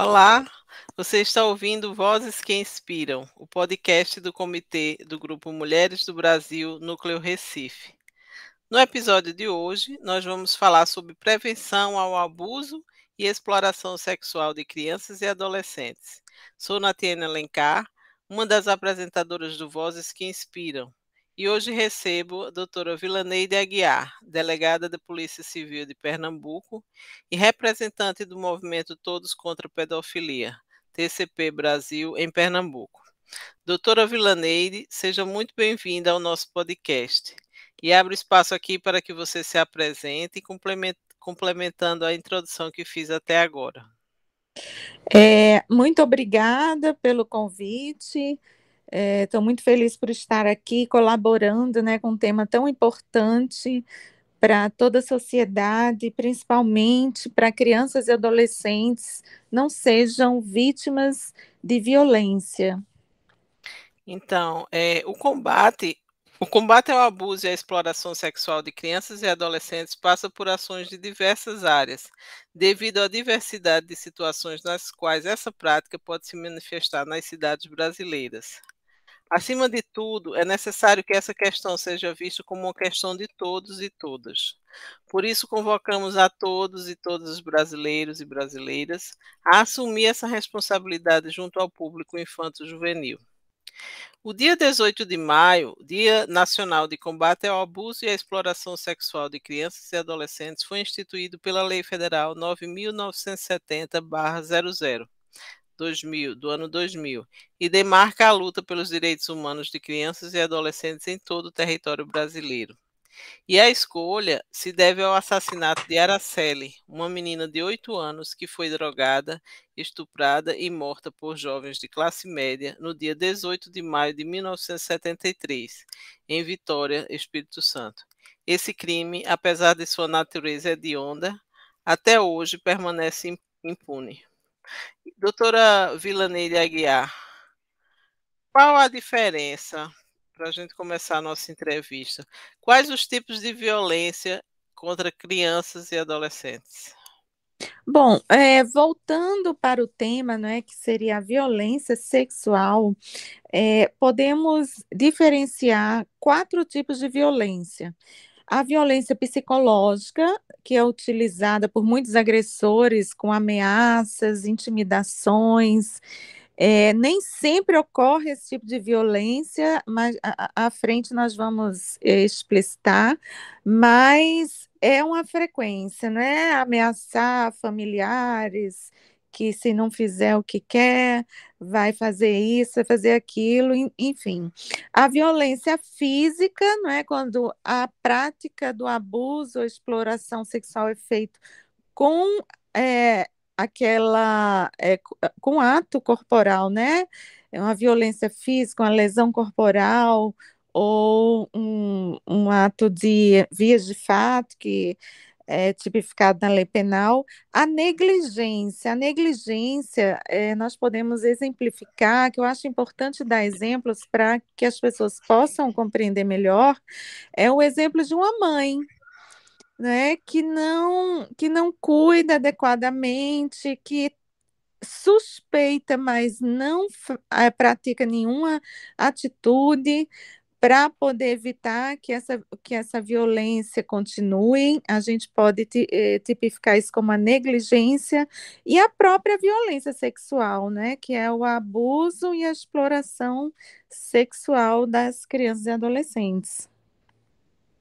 Olá, você está ouvindo Vozes que Inspiram, o podcast do Comitê do Grupo Mulheres do Brasil, Núcleo Recife. No episódio de hoje, nós vamos falar sobre prevenção ao abuso e exploração sexual de crianças e adolescentes. Sou Natiana Alencar, uma das apresentadoras do Vozes que Inspiram, e hoje recebo a doutora Vilaneide Aguiar, delegada da Polícia Civil de Pernambuco e representante do movimento Todos contra a Pedofilia, TCP Brasil, em Pernambuco. Doutora Vilaneide, seja muito bem-vinda ao nosso podcast. E abro espaço aqui para que você se apresente, complementando a introdução que fiz até agora. É, muito obrigada pelo convite. Estou é, muito feliz por estar aqui colaborando né, com um tema tão importante para toda a sociedade, principalmente para crianças e adolescentes, não sejam vítimas de violência. Então, é, o combate o combate ao abuso e à exploração sexual de crianças e adolescentes passa por ações de diversas áreas, devido à diversidade de situações nas quais essa prática pode se manifestar nas cidades brasileiras. Acima de tudo, é necessário que essa questão seja vista como uma questão de todos e todas. Por isso, convocamos a todos e todas os brasileiros e brasileiras a assumir essa responsabilidade junto ao público infanto-juvenil. O dia 18 de maio, Dia Nacional de Combate ao Abuso e à Exploração Sexual de Crianças e Adolescentes, foi instituído pela Lei Federal 9.970-00 2000, do ano 2000, e demarca a luta pelos direitos humanos de crianças e adolescentes em todo o território brasileiro. E a escolha se deve ao assassinato de Araceli, uma menina de 8 anos que foi drogada, estuprada e morta por jovens de classe média no dia 18 de maio de 1973, em Vitória, Espírito Santo. Esse crime, apesar de sua natureza hedionda, até hoje permanece impune. Doutora Vilaneide Aguiar, qual a diferença, para a gente começar a nossa entrevista, quais os tipos de violência contra crianças e adolescentes? Bom, é, voltando para o tema, né, que seria a violência sexual, é, podemos diferenciar quatro tipos de violência. A violência psicológica, que é utilizada por muitos agressores com ameaças, intimidações. É, nem sempre ocorre esse tipo de violência, mas à frente nós vamos é, explicitar, mas é uma frequência, né? Ameaçar familiares, que se não fizer o que quer, vai fazer isso, vai fazer aquilo, enfim. A violência física, não é quando a prática do abuso ou exploração sexual é feito com é, aquela é, com ato corporal, né? É uma violência física, uma lesão corporal ou um, um ato de vias de fato que é, tipificado na lei penal, a negligência. A negligência, é, nós podemos exemplificar, que eu acho importante dar exemplos para que as pessoas possam compreender melhor, é o exemplo de uma mãe, né, que não que não cuida adequadamente, que suspeita, mas não é, pratica nenhuma atitude para poder evitar que essa, que essa violência continue, a gente pode eh, tipificar isso como a negligência e a própria violência sexual, né, que é o abuso e a exploração sexual das crianças e adolescentes.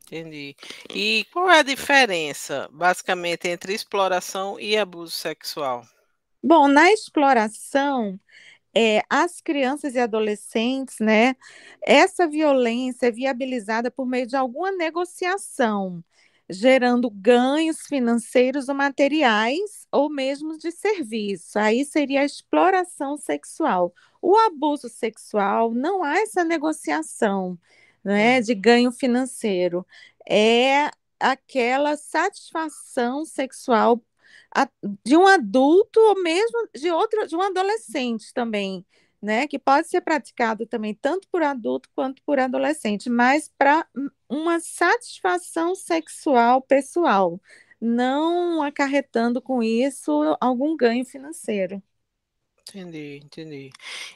Entendi. E qual é a diferença, basicamente, entre exploração e abuso sexual? Bom, na exploração, é, as crianças e adolescentes, né, essa violência é viabilizada por meio de alguma negociação, gerando ganhos financeiros ou materiais, ou mesmo de serviço. Aí seria a exploração sexual. O abuso sexual, não há essa negociação né, de ganho financeiro. É aquela satisfação sexual de um adulto ou mesmo de outro, de um adolescente também, né? Que pode ser praticado também tanto por adulto quanto por adolescente, mas para uma satisfação sexual pessoal, não acarretando com isso algum ganho financeiro. Entendi, entendi.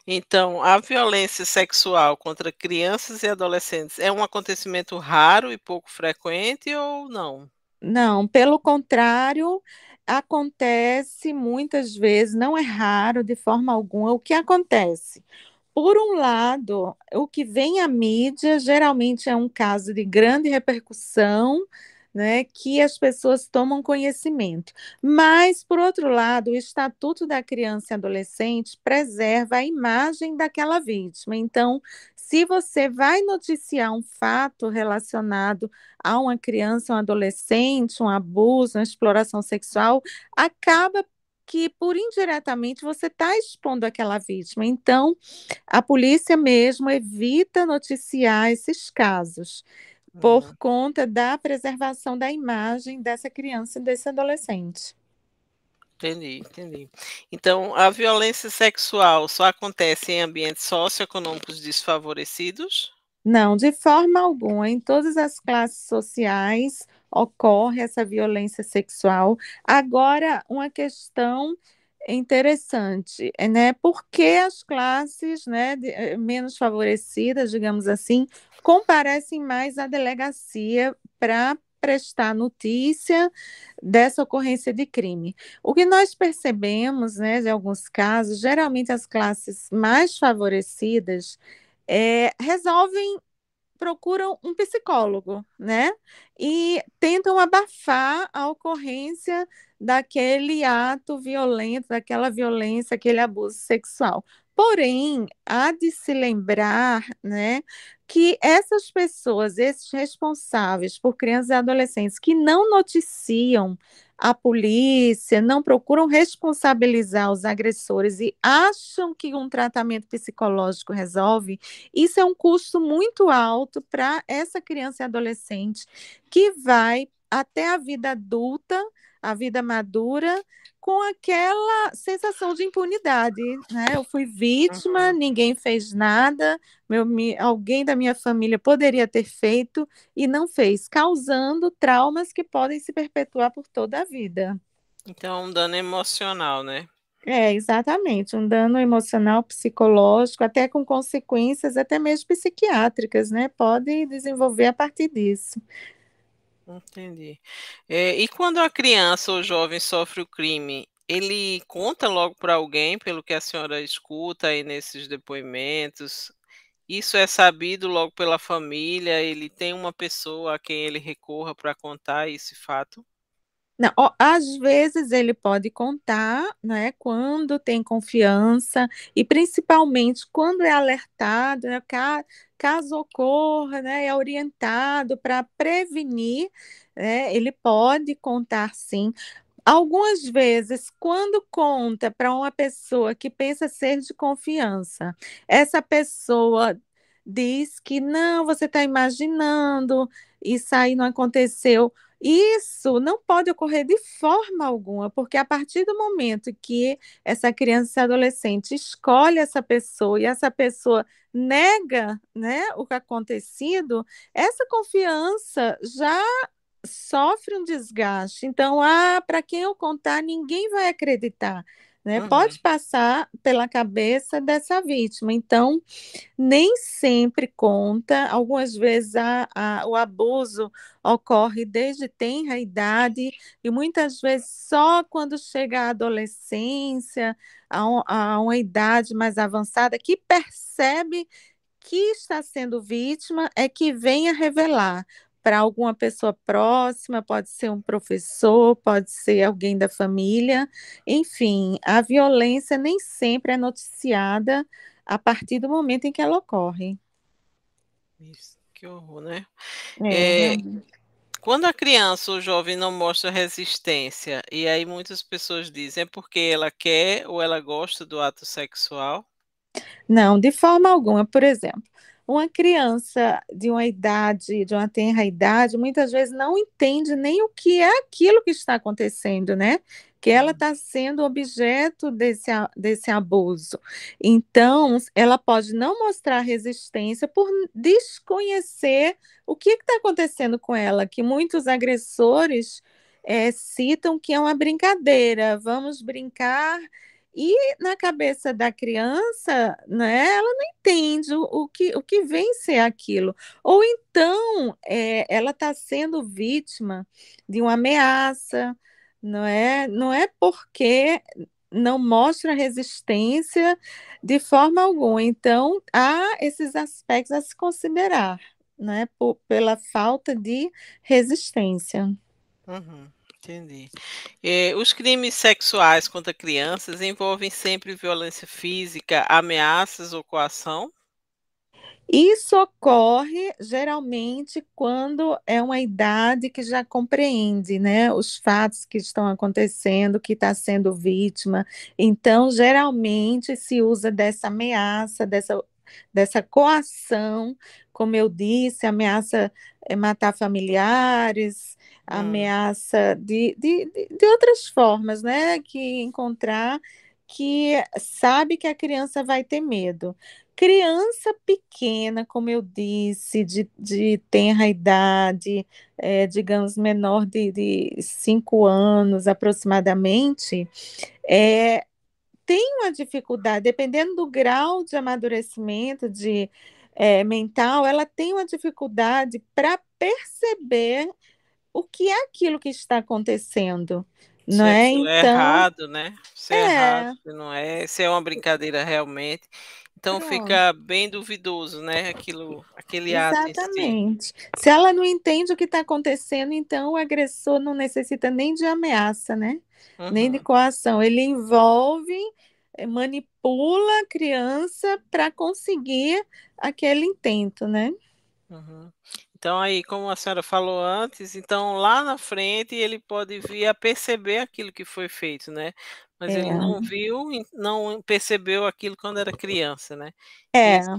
Então, a violência sexual contra crianças e adolescentes é um acontecimento raro e pouco frequente ou não? Não, pelo contrário, acontece muitas vezes, não é raro de forma alguma. O que acontece? Por um lado, o que vem à mídia geralmente é um caso de grande repercussão, né, que as pessoas tomam conhecimento. Mas, por outro lado, o Estatuto da Criança e Adolescente preserva a imagem daquela vítima. Então, se você vai noticiar um fato relacionado a uma criança, um adolescente, um abuso, uma exploração sexual, acaba que por indiretamente você está expondo aquela vítima. Então, a polícia mesmo evita noticiar esses casos por uhum. conta da preservação da imagem dessa criança e desse adolescente. Entendi, entendi. Então, a violência sexual só acontece em ambientes socioeconômicos desfavorecidos? Não, de forma alguma. Em todas as classes sociais, ocorre essa violência sexual. Agora, uma questão interessante, né? Por que as classes né, eh, menos favorecidas, digamos assim, comparecem mais à delegacia para prestar notícia dessa ocorrência de crime. O que nós percebemos, né, de alguns casos, geralmente as classes mais favorecidas é, resolvem procuram um psicólogo, né? E tentam abafar a ocorrência daquele ato violento, daquela violência, aquele abuso sexual. Porém, há de se lembrar, né, que essas pessoas, esses responsáveis por crianças e adolescentes que não noticiam a polícia, não procuram responsabilizar os agressores e acham que um tratamento psicológico resolve, isso é um custo muito alto para essa criança e adolescente que vai até a vida adulta, a vida madura, com aquela sensação de impunidade, né? Eu fui vítima, uhum. ninguém fez nada, meu, me, alguém da minha família poderia ter feito e não fez, causando traumas que podem se perpetuar por toda a vida. Então, um dano emocional, né? É, exatamente, um dano emocional, psicológico, até com consequências até mesmo psiquiátricas, né? Pode desenvolver a partir disso. Entendi. É, e quando a criança ou jovem sofre o crime, ele conta logo para alguém, pelo que a senhora escuta aí nesses depoimentos? Isso é sabido logo pela família? Ele tem uma pessoa a quem ele recorra para contar esse fato? Não, às vezes ele pode contar, né, quando tem confiança e principalmente quando é alertado, né, caso ocorra, né, é orientado para prevenir, né, ele pode contar sim. Algumas vezes, quando conta para uma pessoa que pensa ser de confiança, essa pessoa diz que não, você está imaginando, isso aí não aconteceu. Isso não pode ocorrer de forma alguma, porque a partir do momento que essa criança e adolescente escolhe essa pessoa e essa pessoa nega né, o que acontecido, essa confiança já sofre um desgaste. Então, ah, para quem eu contar, ninguém vai acreditar. Né? Uhum. Pode passar pela cabeça dessa vítima. Então, nem sempre conta, algumas vezes a, a, o abuso ocorre desde tenra idade e muitas vezes só quando chega a adolescência, a, um, a uma idade mais avançada, que percebe que está sendo vítima é que vem a revelar para alguma pessoa próxima, pode ser um professor, pode ser alguém da família. Enfim, a violência nem sempre é noticiada a partir do momento em que ela ocorre. Isso, que horror, né? É, é, quando a criança ou jovem não mostra resistência, e aí muitas pessoas dizem é porque ela quer ou ela gosta do ato sexual? Não, de forma alguma. Por exemplo, uma criança de uma idade, de uma tenra idade, muitas vezes não entende nem o que é aquilo que está acontecendo, né? Que ela está sendo objeto desse, desse abuso. Então, ela pode não mostrar resistência por desconhecer o que está acontecendo com ela, que muitos agressores é, citam que é uma brincadeira, vamos brincar E na cabeça da criança, né, ela não entende o, o que, o que vem ser aquilo. Ou então é, ela está sendo vítima de uma ameaça, não é? Não é porque não mostra resistência de forma alguma. Então, há esses aspectos a se considerar, né, por, pela falta de resistência. Uhum. Entendi. Eh, os crimes sexuais contra crianças envolvem sempre violência física, ameaças ou coação? Isso ocorre geralmente quando é uma idade que já compreende, né, os fatos que estão acontecendo, que está sendo vítima. Então, geralmente se usa dessa ameaça, dessa, dessa coação, como eu disse, ameaça é matar familiares, Hum. ameaça de, de, de outras formas, né? Que encontrar que sabe que a criança vai ter medo. Criança pequena, como eu disse, de, de tenra idade, é, digamos, menor de, de cinco anos aproximadamente, é, tem uma dificuldade, dependendo do grau de amadurecimento de é, mental, ela tem uma dificuldade para perceber o que é aquilo que está acontecendo, não se é? Então, é errado, né? Se é, é errado, se não é, se é uma brincadeira realmente. Então Pronto. fica bem duvidoso, né? Aquilo, aquele Exatamente. ato. Exatamente. Si. Se ela não entende o que está acontecendo, então o agressor não necessita nem de ameaça, né? Uhum. Nem de uhum. coação. Ele envolve, eh, manipula a criança para conseguir aquele intento, né? Uhum. Então, aí, como a senhora falou antes, então lá na frente ele pode vir a perceber aquilo que foi feito, né? Mas ele não É. viu, não percebeu aquilo quando era criança, né? É. Esse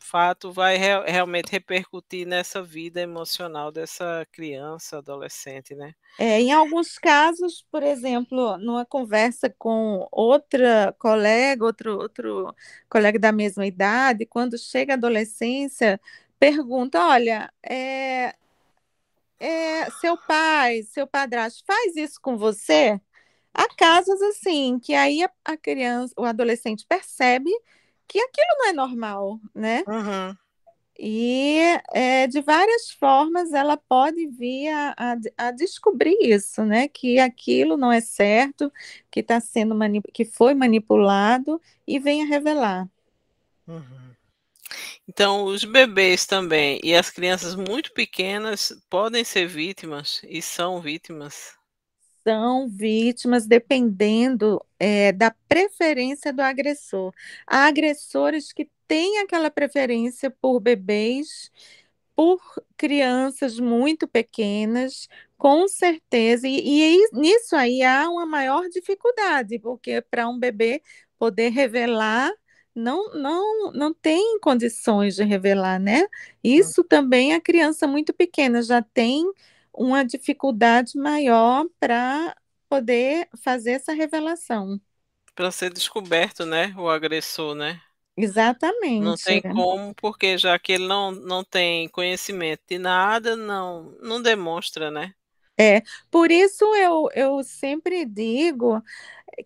fato vai real- realmente repercutir nessa vida emocional dessa criança, adolescente, né? É, em alguns casos, por exemplo, numa conversa com outra colega, outro, outro colega da mesma idade, quando chega a adolescência, pergunta: olha, é, é, seu pai, seu padrasto faz isso com você? Há casos assim, que aí a, a criança, o adolescente percebe que aquilo não é normal, né? Uhum. E é, de várias formas ela pode vir a, a, a, descobrir isso, né? Que aquilo não é certo, que está sendo que foi manipulado e vem a revelar. Uhum. Então, os bebês também e as crianças muito pequenas podem ser vítimas e são vítimas? São vítimas dependendo é, da preferência do agressor. Há agressores que têm aquela preferência por bebês, por crianças muito pequenas, com certeza, e, e nisso aí há uma maior dificuldade, porque para um bebê poder revelar não, não, não tem condições de revelar, né? Isso também a criança muito pequena já tem uma dificuldade maior para poder fazer essa revelação. Para ser descoberto, né? O agressor, né? Exatamente. Não tem como, porque já que ele não, não tem conhecimento de nada, não, não demonstra, né? É, por isso eu, eu sempre digo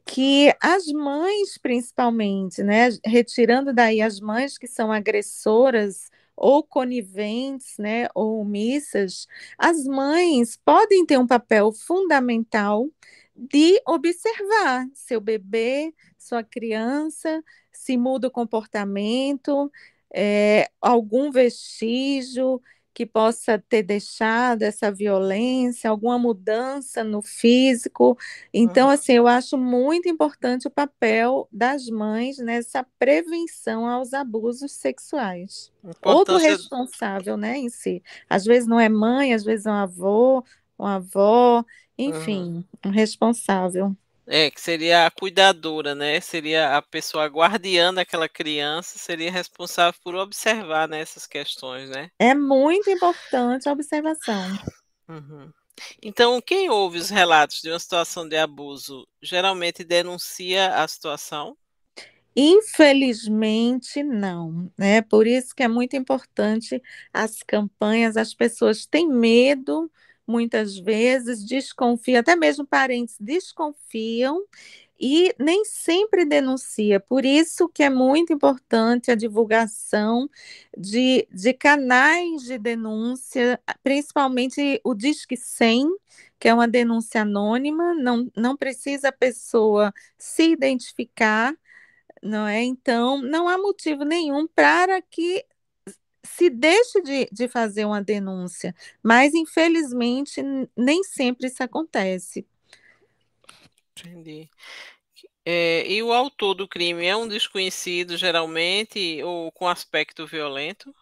que as mães, principalmente, né, retirando daí as mães que são agressoras ou coniventes, né, ou omissas, as mães podem ter um papel fundamental de observar seu bebê, sua criança, se muda o comportamento, é, algum vestígio, que possa ter deixado essa violência, alguma mudança no físico. Então, uhum. assim, eu acho muito importante o papel das mães nessa prevenção aos abusos sexuais. Ou do responsável, né, em si. Às vezes não é mãe, às vezes é um avô, uma avó, enfim, uhum. um responsável. É, que seria a cuidadora, né? Seria a pessoa guardiã daquela criança, seria responsável por observar né, essas questões, né? É muito importante a observação. Uhum. Então, quem ouve os relatos de uma situação de abuso geralmente denuncia a situação? Infelizmente, não. Né? Por isso que é muito importante as campanhas, as pessoas têm medo muitas vezes desconfiam, até mesmo parentes desconfiam e nem sempre denuncia. Por isso que é muito importante a divulgação de, de canais de denúncia, principalmente o Disque 100, que é uma denúncia anônima, não, não precisa a pessoa se identificar, não é? Então, não há motivo nenhum para que se deixe de, de fazer uma denúncia, mas infelizmente nem sempre isso acontece. Entendi. É, e o autor do crime é um desconhecido, geralmente, ou com aspecto violento?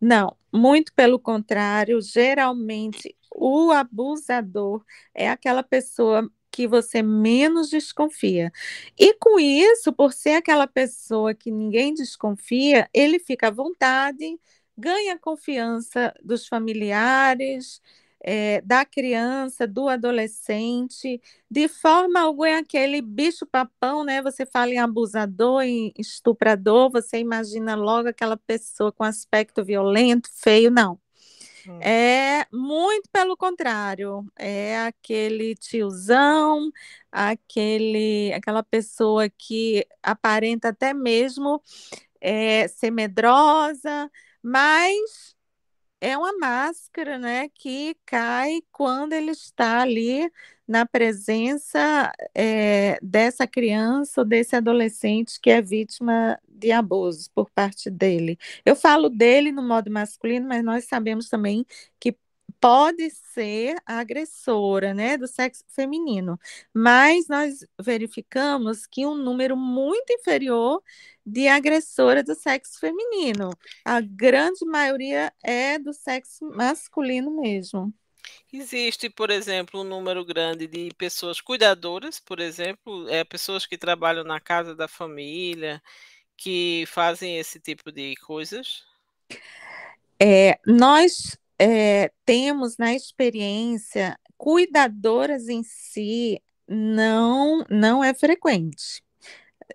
Não, muito pelo contrário, geralmente o abusador é aquela pessoa que você menos desconfia. E com isso, por ser aquela pessoa que ninguém desconfia, ele fica à vontade, ganha a confiança dos familiares, é, da criança, do adolescente, de forma alguma é aquele bicho-papão, né? Você fala em abusador, em estuprador, você imagina logo aquela pessoa com aspecto violento, feio, não. Hum. É muito pelo contrário, é aquele tiozão, aquele, aquela pessoa que aparenta até mesmo é, ser medrosa, mas é uma máscara, né, que cai quando ele está ali na presença é, dessa criança ou desse adolescente que é vítima de abusos por parte dele. Eu falo dele no modo masculino, mas nós sabemos também que pode ser agressora, né, do sexo feminino, mas nós verificamos que um número muito inferior de agressora do sexo feminino. A grande maioria é do sexo masculino mesmo. Existe, por exemplo, um número grande de pessoas cuidadoras, por exemplo, é, pessoas que trabalham na casa da família, que fazem esse tipo de coisas? É, nós é, temos na experiência, cuidadoras em si não, não é frequente.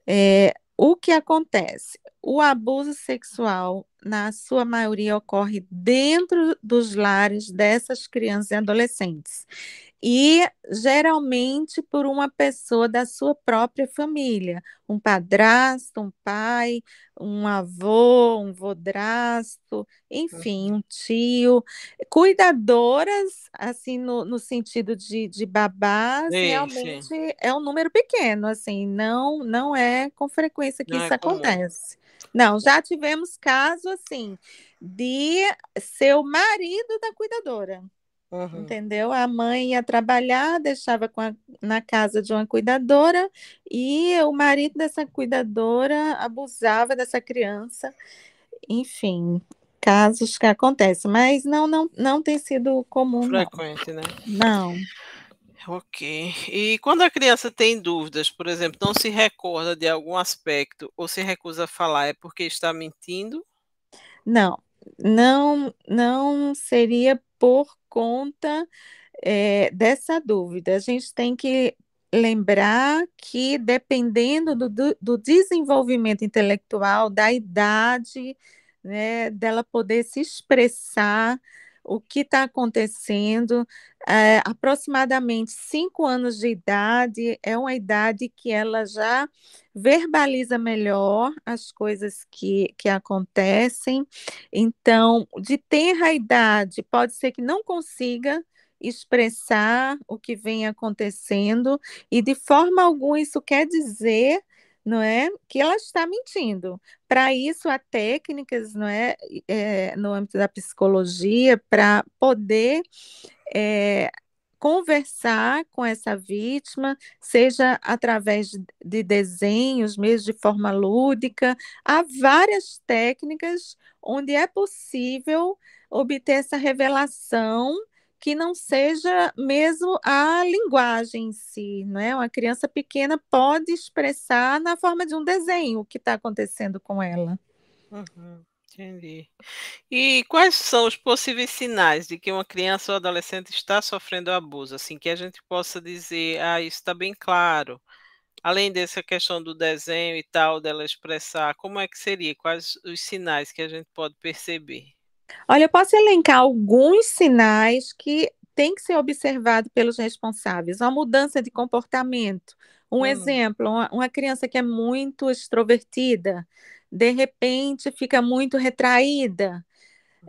É, o que acontece? O abuso sexual, na sua maioria, ocorre dentro dos lares dessas crianças e adolescentes e geralmente por uma pessoa da sua própria família, um padrasto, um pai, um avô, um vodrasto, enfim, uhum. um tio, cuidadoras, assim, no, no sentido de, de babás, sim, realmente sim. é um número pequeno, assim, não, não é com frequência que não isso é acontece. Não, já tivemos caso, assim, de ser o marido da cuidadora. Uhum. Entendeu? A mãe ia trabalhar, deixava a, na casa de uma cuidadora e o marido dessa cuidadora abusava dessa criança. Enfim, casos que acontecem, mas não não, não tem sido comum. Frequente, não. né? Não. Ok. E quando a criança tem dúvidas, por exemplo, não se recorda de algum aspecto ou se recusa a falar, é porque está mentindo? Não, não, não seria por conta é, dessa dúvida. A gente tem que lembrar que, dependendo do, do, desenvolvimento intelectual, da idade, né, dela poder se expressar, o que está acontecendo. É, aproximadamente cinco anos de idade é uma idade que ela já verbaliza melhor as coisas que, que acontecem. Então, de tenra idade, pode ser que não consiga expressar o que vem acontecendo, e de forma alguma isso quer dizer não é que ela está mentindo. Para isso há técnicas, não é, é no âmbito da psicologia para poder é, conversar com essa vítima, seja através de desenhos, mesmo de forma lúdica. Há várias técnicas onde é possível obter essa revelação que não seja mesmo a linguagem em si, não é? Uma criança pequena pode expressar na forma de um desenho o que está acontecendo com ela. Uhum, entendi. E quais são os possíveis sinais de que uma criança ou adolescente está sofrendo abuso? Assim, que a gente possa dizer, ah, isso está bem claro. Além dessa questão do desenho e tal, dela expressar, como é que seria? Quais os sinais que a gente pode perceber? Olha, eu posso elencar alguns sinais que tem que ser observado pelos responsáveis. Uma mudança de comportamento. Um hum. exemplo, uma, uma criança que é muito extrovertida, de repente fica muito retraída,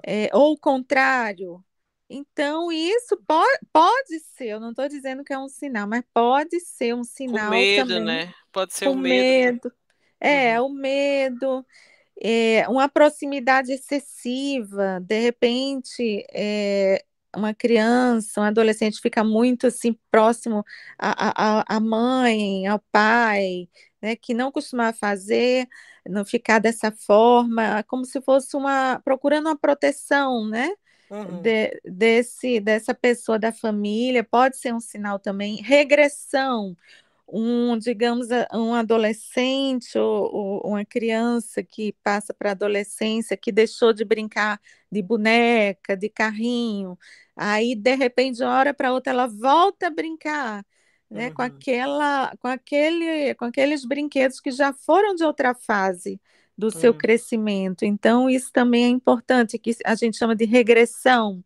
é, ou o contrário. Então, isso pode, pode ser, eu não estou dizendo que é um sinal, mas pode ser um sinal. Com medo, também, né? Pode ser o medo. medo. É, uhum. o medo, é, uma proximidade excessiva, de repente, é, uma criança, um adolescente fica muito assim próximo à, mãe, ao pai, né, que não costumava fazer, não ficar dessa forma, como se fosse uma procurando uma proteção, né? Uhum. De, desse, dessa pessoa da família, pode ser um sinal também, regressão, um, digamos, um adolescente ou, ou uma criança que passa para a adolescência, que deixou de brincar de boneca, de carrinho, aí de repente de uma hora para outra ela volta a brincar, né, uhum. com aquela, com aquele, com aqueles brinquedos que já foram de outra fase do seu uhum. crescimento. Então isso também é importante que a gente chama de regressão.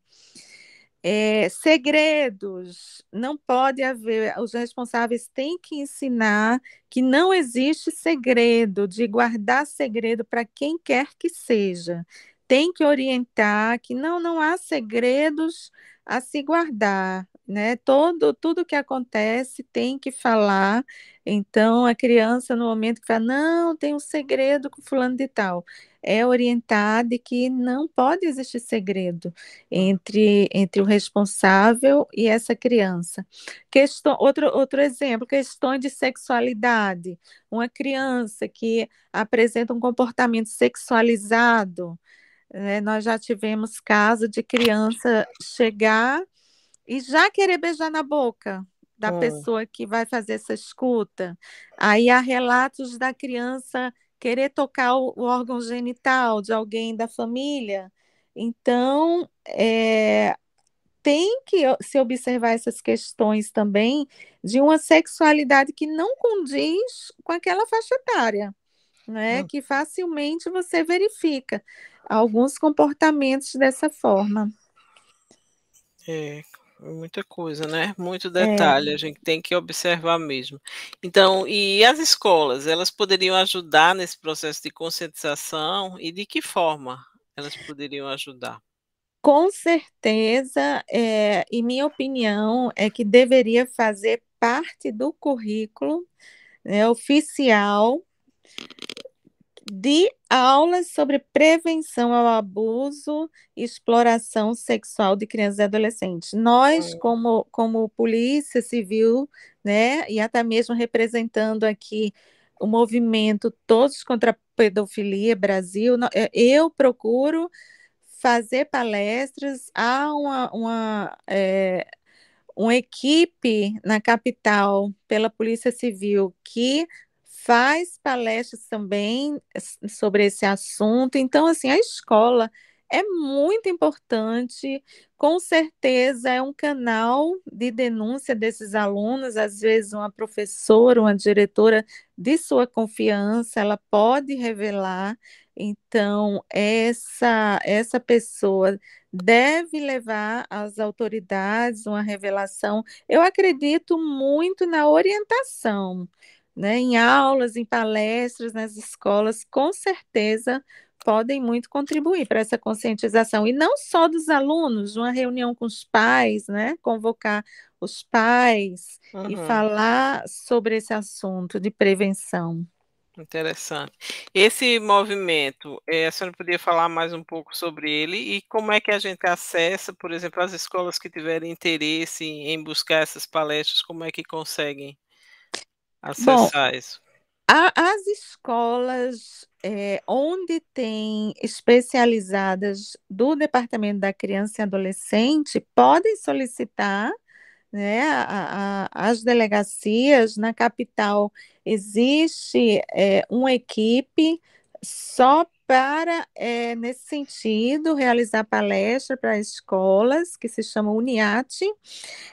É, segredos, não pode haver, os responsáveis têm que ensinar que não existe segredo, de guardar segredo para quem quer que seja. Tem que orientar que não, não há segredos a se guardar, né? Todo, tudo que acontece tem que falar. Então, a criança, no momento que fala, não, tem um segredo com fulano de tal, é orientada de que não pode existir segredo entre, entre o responsável e essa criança. Questão, outro, outro exemplo, questões de sexualidade. Uma criança que apresenta um comportamento sexualizado, né, nós já tivemos caso de criança chegar e já querer beijar na boca da hum. pessoa que vai fazer essa escuta. Aí há relatos da criança querer tocar o, o órgão genital de alguém da família. Então, é, tem que se observar essas questões também de uma sexualidade que não condiz com aquela faixa etária, né? Hum. Que facilmente você verifica alguns comportamentos dessa forma. É, Muita coisa, né? Muito é. detalhe, é. a gente tem que observar mesmo. Então, e as escolas, elas poderiam ajudar nesse processo de conscientização e de que forma elas poderiam ajudar? Com certeza, é, e minha opinião é que deveria fazer parte do currículo né, oficial de aulas sobre prevenção ao abuso e exploração sexual de crianças e adolescentes. Nós, como, como Polícia Civil, né, e até mesmo representando aqui o movimento Todos contra a Pedofilia Brasil, é, eu procuro fazer palestras, há uma, uma, é, uma equipe na capital pela Polícia Civil que faz palestras também sobre esse assunto. Então, assim, a escola é muito importante, com certeza é um canal de denúncia desses alunos, às vezes uma professora, uma diretora de sua confiança, ela pode revelar, então essa essa pessoa deve levar às autoridades uma revelação. Eu acredito muito na orientação né, em aulas, em palestras, nas escolas, com certeza podem muito contribuir para essa conscientização. E não só dos alunos, uma reunião com os pais, né? Convocar os pais uhum. e falar sobre esse assunto de prevenção. Interessante. Esse movimento, é, a senhora poderia falar mais um pouco sobre ele e como é que a gente acessa, por exemplo, as escolas que tiverem interesse em buscar essas palestras, como é que conseguem acessar Bom, isso? A, as escolas é, onde tem especializadas do Departamento da Criança e Adolescente podem solicitar né, a, a, as delegacias na capital existe é, uma equipe só para, é, nesse sentido, realizar palestra para escolas, que se chama Uniate.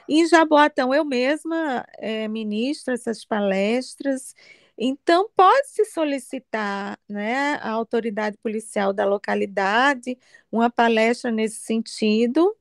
E em Jaboatão, eu mesma é, ministro essas palestras. Então, pode-se solicitar né, à autoridade policial da localidade uma palestra nesse sentido.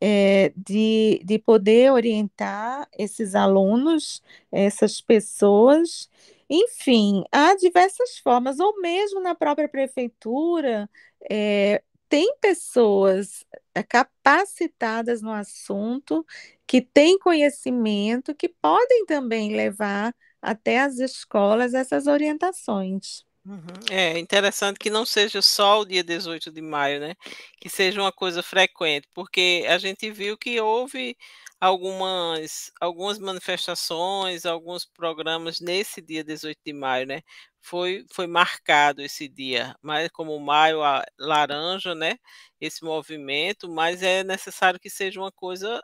é, de, de poder orientar esses alunos, essas pessoas. Enfim, há diversas formas, ou mesmo na própria prefeitura, é, tem pessoas é, capacitadas no assunto, que têm conhecimento, que podem também levar até as escolas essas orientações. Uhum. É interessante que não seja só o dia 18 de maio, né? Que seja uma coisa frequente, porque a gente viu que houve algumas, algumas manifestações, alguns programas nesse dia 18 de maio, né? Foi, foi marcado esse dia, mas como maio laranja, né? Esse movimento, mas é necessário que seja uma coisa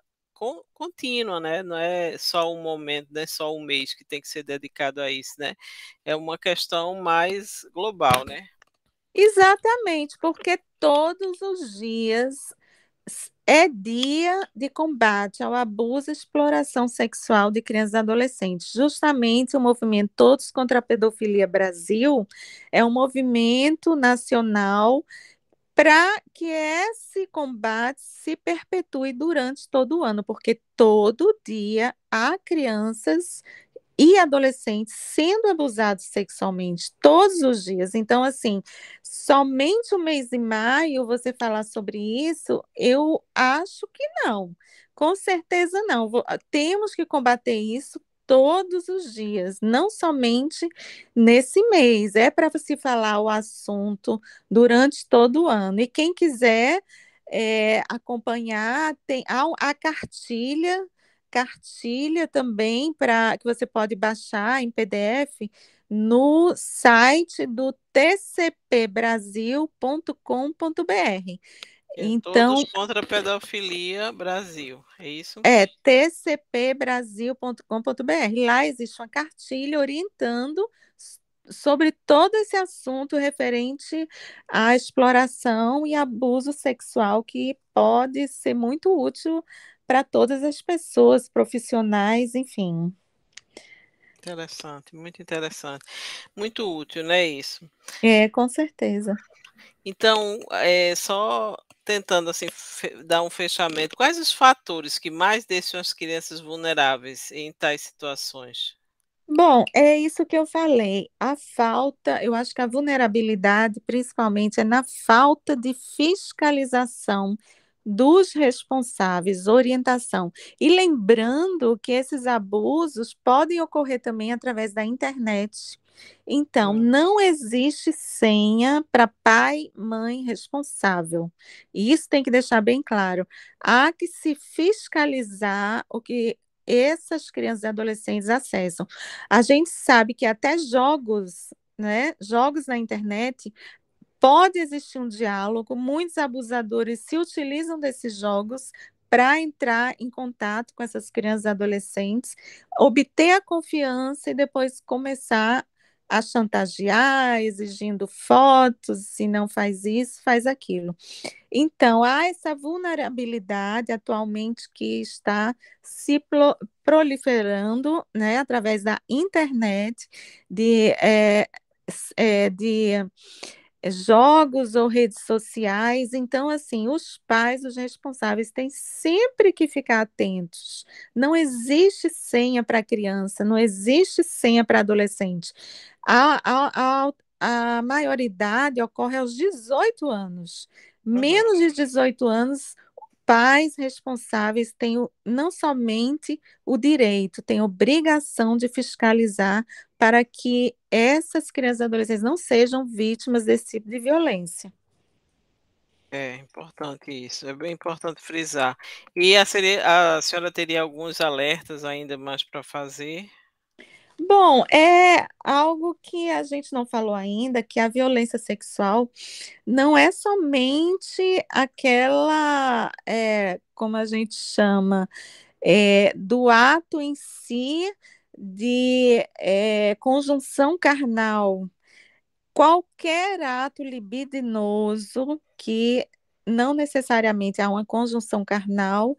contínua, né? Não é só um momento, não é só um mês que tem que ser dedicado a isso, né? É uma questão mais global, né? Exatamente, porque todos os dias é dia de combate ao abuso e exploração sexual de crianças e adolescentes. Justamente o movimento Todos contra a Pedofilia Brasil é um movimento nacional para que esse combate se perpetue durante todo o ano, porque todo dia há crianças e adolescentes sendo abusados sexualmente todos os dias. Então, assim, somente o mês de maio você falar sobre isso, eu acho que não. Com certeza não. Temos que combater isso todos os dias, não somente nesse mês. É para se falar o assunto durante todo o ano. E quem quiser é, acompanhar, tem a, a cartilha, cartilha também para que você pode baixar em PDF no site do tcpbrasil.com.br. É então, todos contra a pedofilia Brasil, é isso? É tcpbrasil.com.br. Lá existe uma cartilha orientando sobre todo esse assunto referente à exploração e abuso sexual que pode ser muito útil para todas as pessoas, profissionais, enfim. Interessante, muito interessante. Muito útil, não é isso? É, com certeza. Então, é, só tentando assim dar um fechamento, quais os fatores que mais deixam as crianças vulneráveis em tais situações? Bom, é isso que eu falei. A falta, eu acho que a vulnerabilidade, principalmente, é na falta de fiscalização dos responsáveis, orientação. E lembrando que esses abusos podem ocorrer também através da internet. Então, não existe senha para pai, mãe responsável. E isso tem que deixar bem claro. Há que se fiscalizar o que essas crianças e adolescentes acessam. A gente sabe que até jogos, né, jogos na internet, pode existir um diálogo. Muitos abusadores se utilizam desses jogos para entrar em contato com essas crianças e adolescentes, obter a confiança e depois começar a chantagear, exigindo fotos, se não faz isso, faz aquilo. Então, há essa vulnerabilidade atualmente que está se proliferando né, através da internet, de, é, é, de jogos ou redes sociais. Então, assim, os pais, os responsáveis, têm sempre que ficar atentos. Não existe senha para criança, não existe senha para adolescente. A, a, a, a maioridade ocorre aos 18 anos. Menos de 18 anos, pais responsáveis têm não somente o direito, têm obrigação de fiscalizar para que essas crianças e adolescentes não sejam vítimas desse tipo de violência. É importante isso, é bem importante frisar. E a, a senhora teria alguns alertas ainda mais para fazer? Bom, é algo que a gente não falou ainda, que a violência sexual não é somente aquela, é, como a gente chama, é, do ato em si de é, conjunção carnal. Qualquer ato libidinoso que não necessariamente há uma conjunção carnal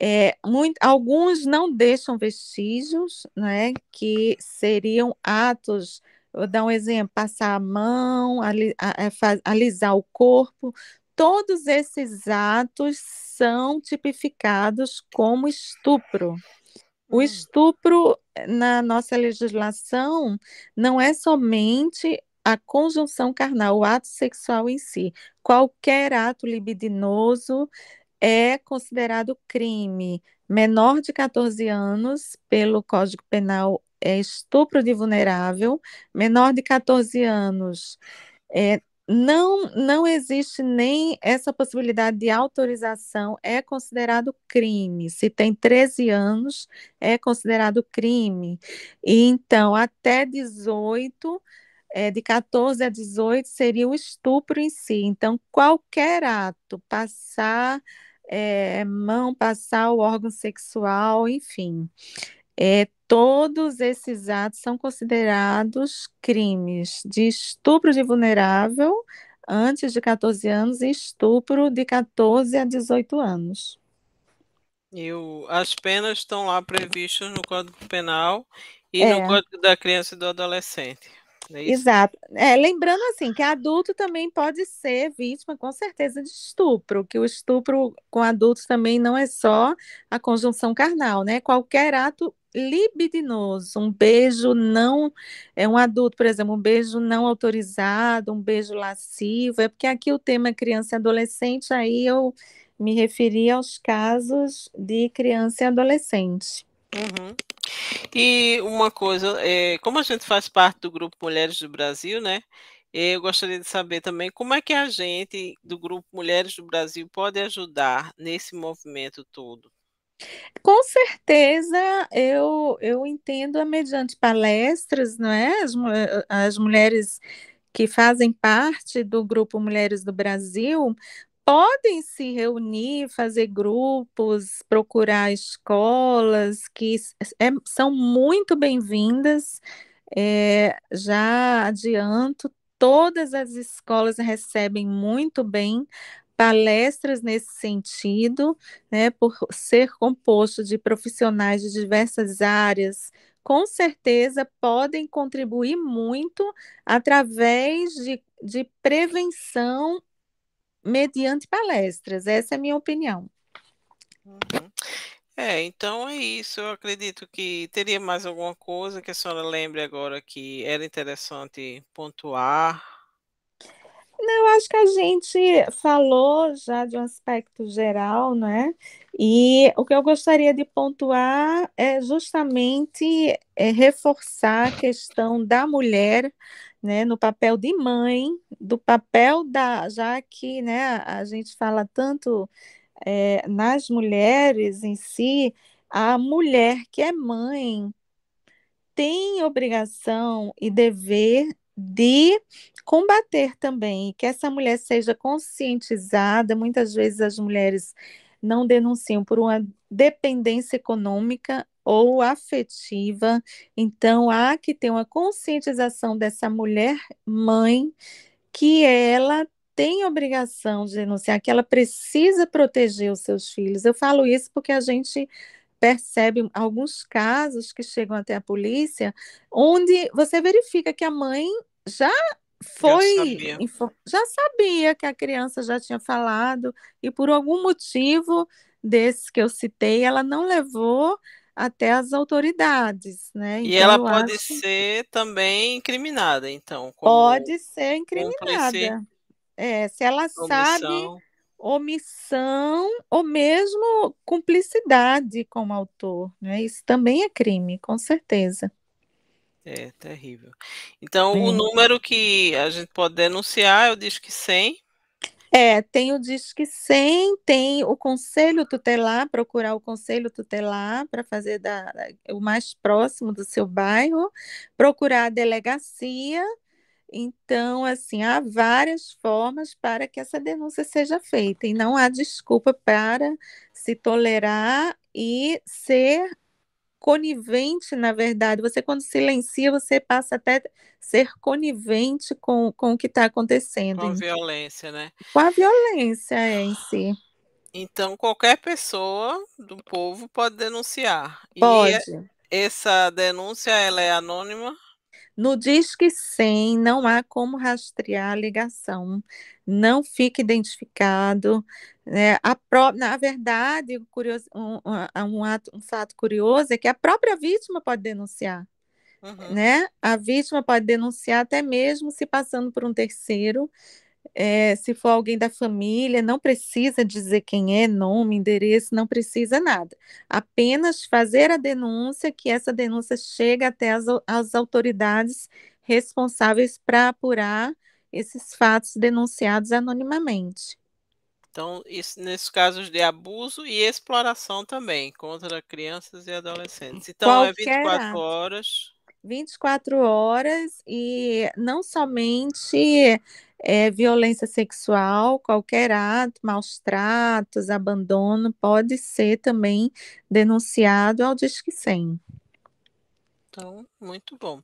é, muito, alguns não deixam vestígios, né, que seriam atos, vou dar um exemplo, passar a mão, ali, a, a, alisar o corpo, todos esses atos são tipificados como estupro. O hum. estupro na nossa legislação não é somente a conjunção carnal, o ato sexual em si. Qualquer ato libidinoso é considerado crime. Menor de 14 anos, pelo Código Penal, é estupro de vulnerável. Menor de 14 anos é, não, não existe nem essa possibilidade de autorização, é considerado crime. Se tem 13 anos, é considerado crime. E então, até 18, é, de 14 a 18, seria o estupro em si. Então, qualquer ato, passar é, mão, passar o órgão sexual, enfim, é, todos esses atos são considerados crimes de estupro de vulnerável antes de 14 anos e estupro de 14 a 18 anos. E o, as penas estão lá previstas no Código Penal e é. no Código da Criança e do Adolescente. É Exato. É, lembrando assim que adulto também pode ser vítima, com certeza, de estupro, que o estupro com adultos também não é só a conjunção carnal, né? Qualquer ato libidinoso, um beijo não é um adulto, por exemplo, um beijo não autorizado, um beijo lascivo, é porque aqui o tema é criança e adolescente, aí eu me referi aos casos de criança e adolescente. Uhum. E uma coisa, é, como a gente faz parte do grupo Mulheres do Brasil, né? Eu gostaria de saber também como é que a gente do grupo Mulheres do Brasil pode ajudar nesse movimento todo. Com certeza, eu, eu entendo mediante palestras, não é? As, as mulheres que fazem parte do Grupo Mulheres do Brasil podem se reunir, fazer grupos, procurar escolas que é, são muito bem-vindas. É, já adianto, todas as escolas recebem muito bem palestras nesse sentido, né, por ser composto de profissionais de diversas áreas, com certeza podem contribuir muito através de, de prevenção mediante palestras. Essa é a minha opinião. Uhum. É, então é isso. Eu acredito que teria mais alguma coisa que a senhora lembre agora que era interessante pontuar. Não, acho que a gente falou já de um aspecto geral, né? E o que eu gostaria de pontuar é justamente é, reforçar a questão da mulher, né, no papel de mãe, do papel da, já que, né, a gente fala tanto é, nas mulheres em si, a mulher que é mãe tem obrigação e dever de combater também, que essa mulher seja conscientizada. Muitas vezes as mulheres não denunciam por uma dependência econômica ou afetiva, então há que ter uma conscientização dessa mulher mãe que ela tem obrigação de denunciar, que ela precisa proteger os seus filhos. Eu falo isso porque a gente percebe alguns casos que chegam até a polícia, onde você verifica que a mãe já foi já sabia. já sabia que a criança já tinha falado e por algum motivo desses que eu citei ela não levou até as autoridades, né? E então, ela pode acho... ser também incriminada, então. pode ser incriminada. É, se ela omissão. sabe omissão ou mesmo cumplicidade com o autor, né? Isso também é crime, com certeza. É terrível. Então, o número que a gente pode denunciar é o Disque 100. É, tem o Disque 100, tem o Conselho Tutelar, procurar o Conselho Tutelar para fazer da, o mais próximo do seu bairro, procurar a delegacia. Então, assim, há várias formas para que essa denúncia seja feita, e não há desculpa para se tolerar e ser conivente, na verdade. Você, quando silencia, você passa até ser conivente com, com o que está acontecendo. Com a violência, né? Com a violência é, em si. Então, qualquer pessoa do povo pode denunciar. Pode. E essa denúncia, ela é anônima? No Disque 100 não há como rastrear a ligação, não fica identificado. Né? Pró na verdade, curioso, um, um, ato, um fato curioso é que a própria vítima pode denunciar. Uhum. Né? A vítima pode denunciar até mesmo se passando por um terceiro, é, se for alguém da família, não precisa dizer quem é, nome, endereço, não precisa nada. Apenas fazer a denúncia, que essa denúncia chega até as, as autoridades responsáveis para apurar esses fatos denunciados anonimamente. Então, isso nesses casos de abuso e exploração também contra crianças e adolescentes. Então, é Qualquer é 24 ato. horas. 24 horas e não somente é, violência sexual, qualquer ato, maus tratos, abandono, pode ser também denunciado ao Disque 100. Então, muito bom.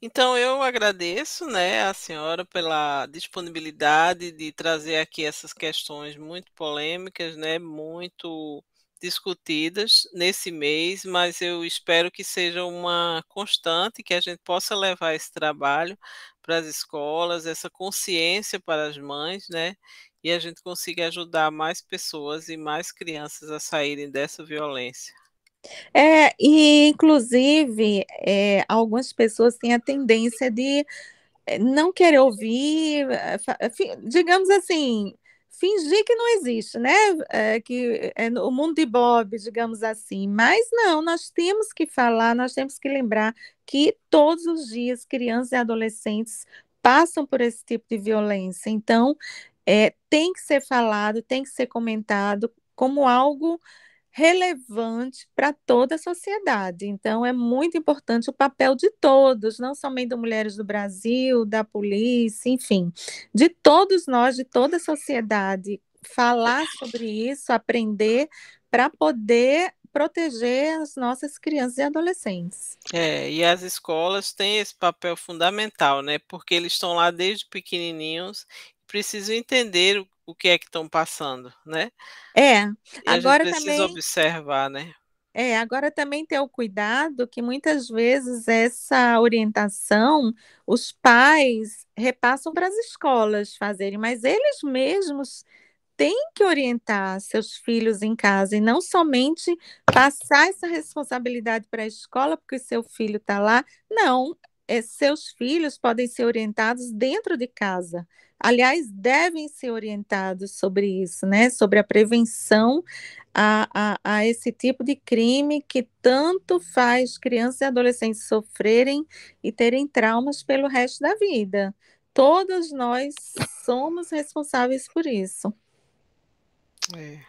Então, eu agradeço, né, a senhora pela disponibilidade de trazer aqui essas questões muito polêmicas, né, muito discutidas nesse mês, mas eu espero que seja uma constante, que a gente possa levar esse trabalho para as escolas, essa consciência para as mães, né? E a gente consiga ajudar mais pessoas e mais crianças a saírem dessa violência. É, e inclusive, é, algumas pessoas têm a tendência de eh, não querer ouvir, eh, digamos assim, fingir que não existe, né? É, que é o mundo de Bob, digamos assim. Mas não, nós temos que falar, nós temos que lembrar que todos os dias crianças e adolescentes passam por esse tipo de violência. Então, é, tem que ser falado, tem que ser comentado como algo relevante para toda a sociedade. Então, é muito importante o papel de todos, não somente das Mulheres do Brasil, da polícia, enfim, de todos nós, de toda a sociedade, falar sobre isso, aprender para poder proteger as nossas crianças e adolescentes. É, e as escolas têm esse papel fundamental, né? Porque eles estão lá desde pequenininhos, precisam entender o que é que estão passando, né? É, agora precisa também... observar, né? É, agora também ter o cuidado que muitas vezes essa orientação os pais repassam para as escolas fazerem, mas eles mesmos têm que orientar seus filhos em casa e não somente passar essa responsabilidade para a escola porque seu filho está lá. Não, é, seus filhos podem ser orientados dentro de casa aliás, devem ser orientados sobre isso, né? Sobre a prevenção a, a, a, esse tipo de crime que tanto faz crianças e adolescentes sofrerem e terem traumas pelo resto da vida. Todos nós somos responsáveis por isso. É.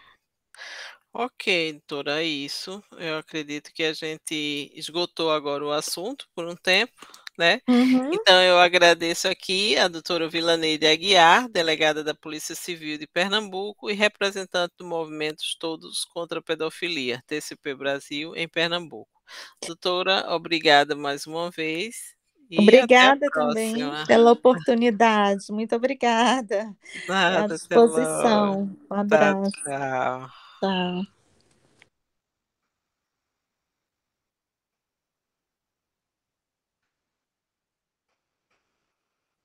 Ok, doutora, é isso. Eu acredito que a gente esgotou agora o assunto por um tempo né? Uhum. Então eu agradeço aqui a doutora Vilaneide Aguiar, delegada da Polícia Civil de Pernambuco e representante do movimento Todos contra a Pedofilia, TCP Brasil, em Pernambuco. Doutora, obrigada mais uma vez. obrigada também pela oportunidade. Muito obrigada. Nada, à disposição. Um abraço. Tá, tchau. Tchau.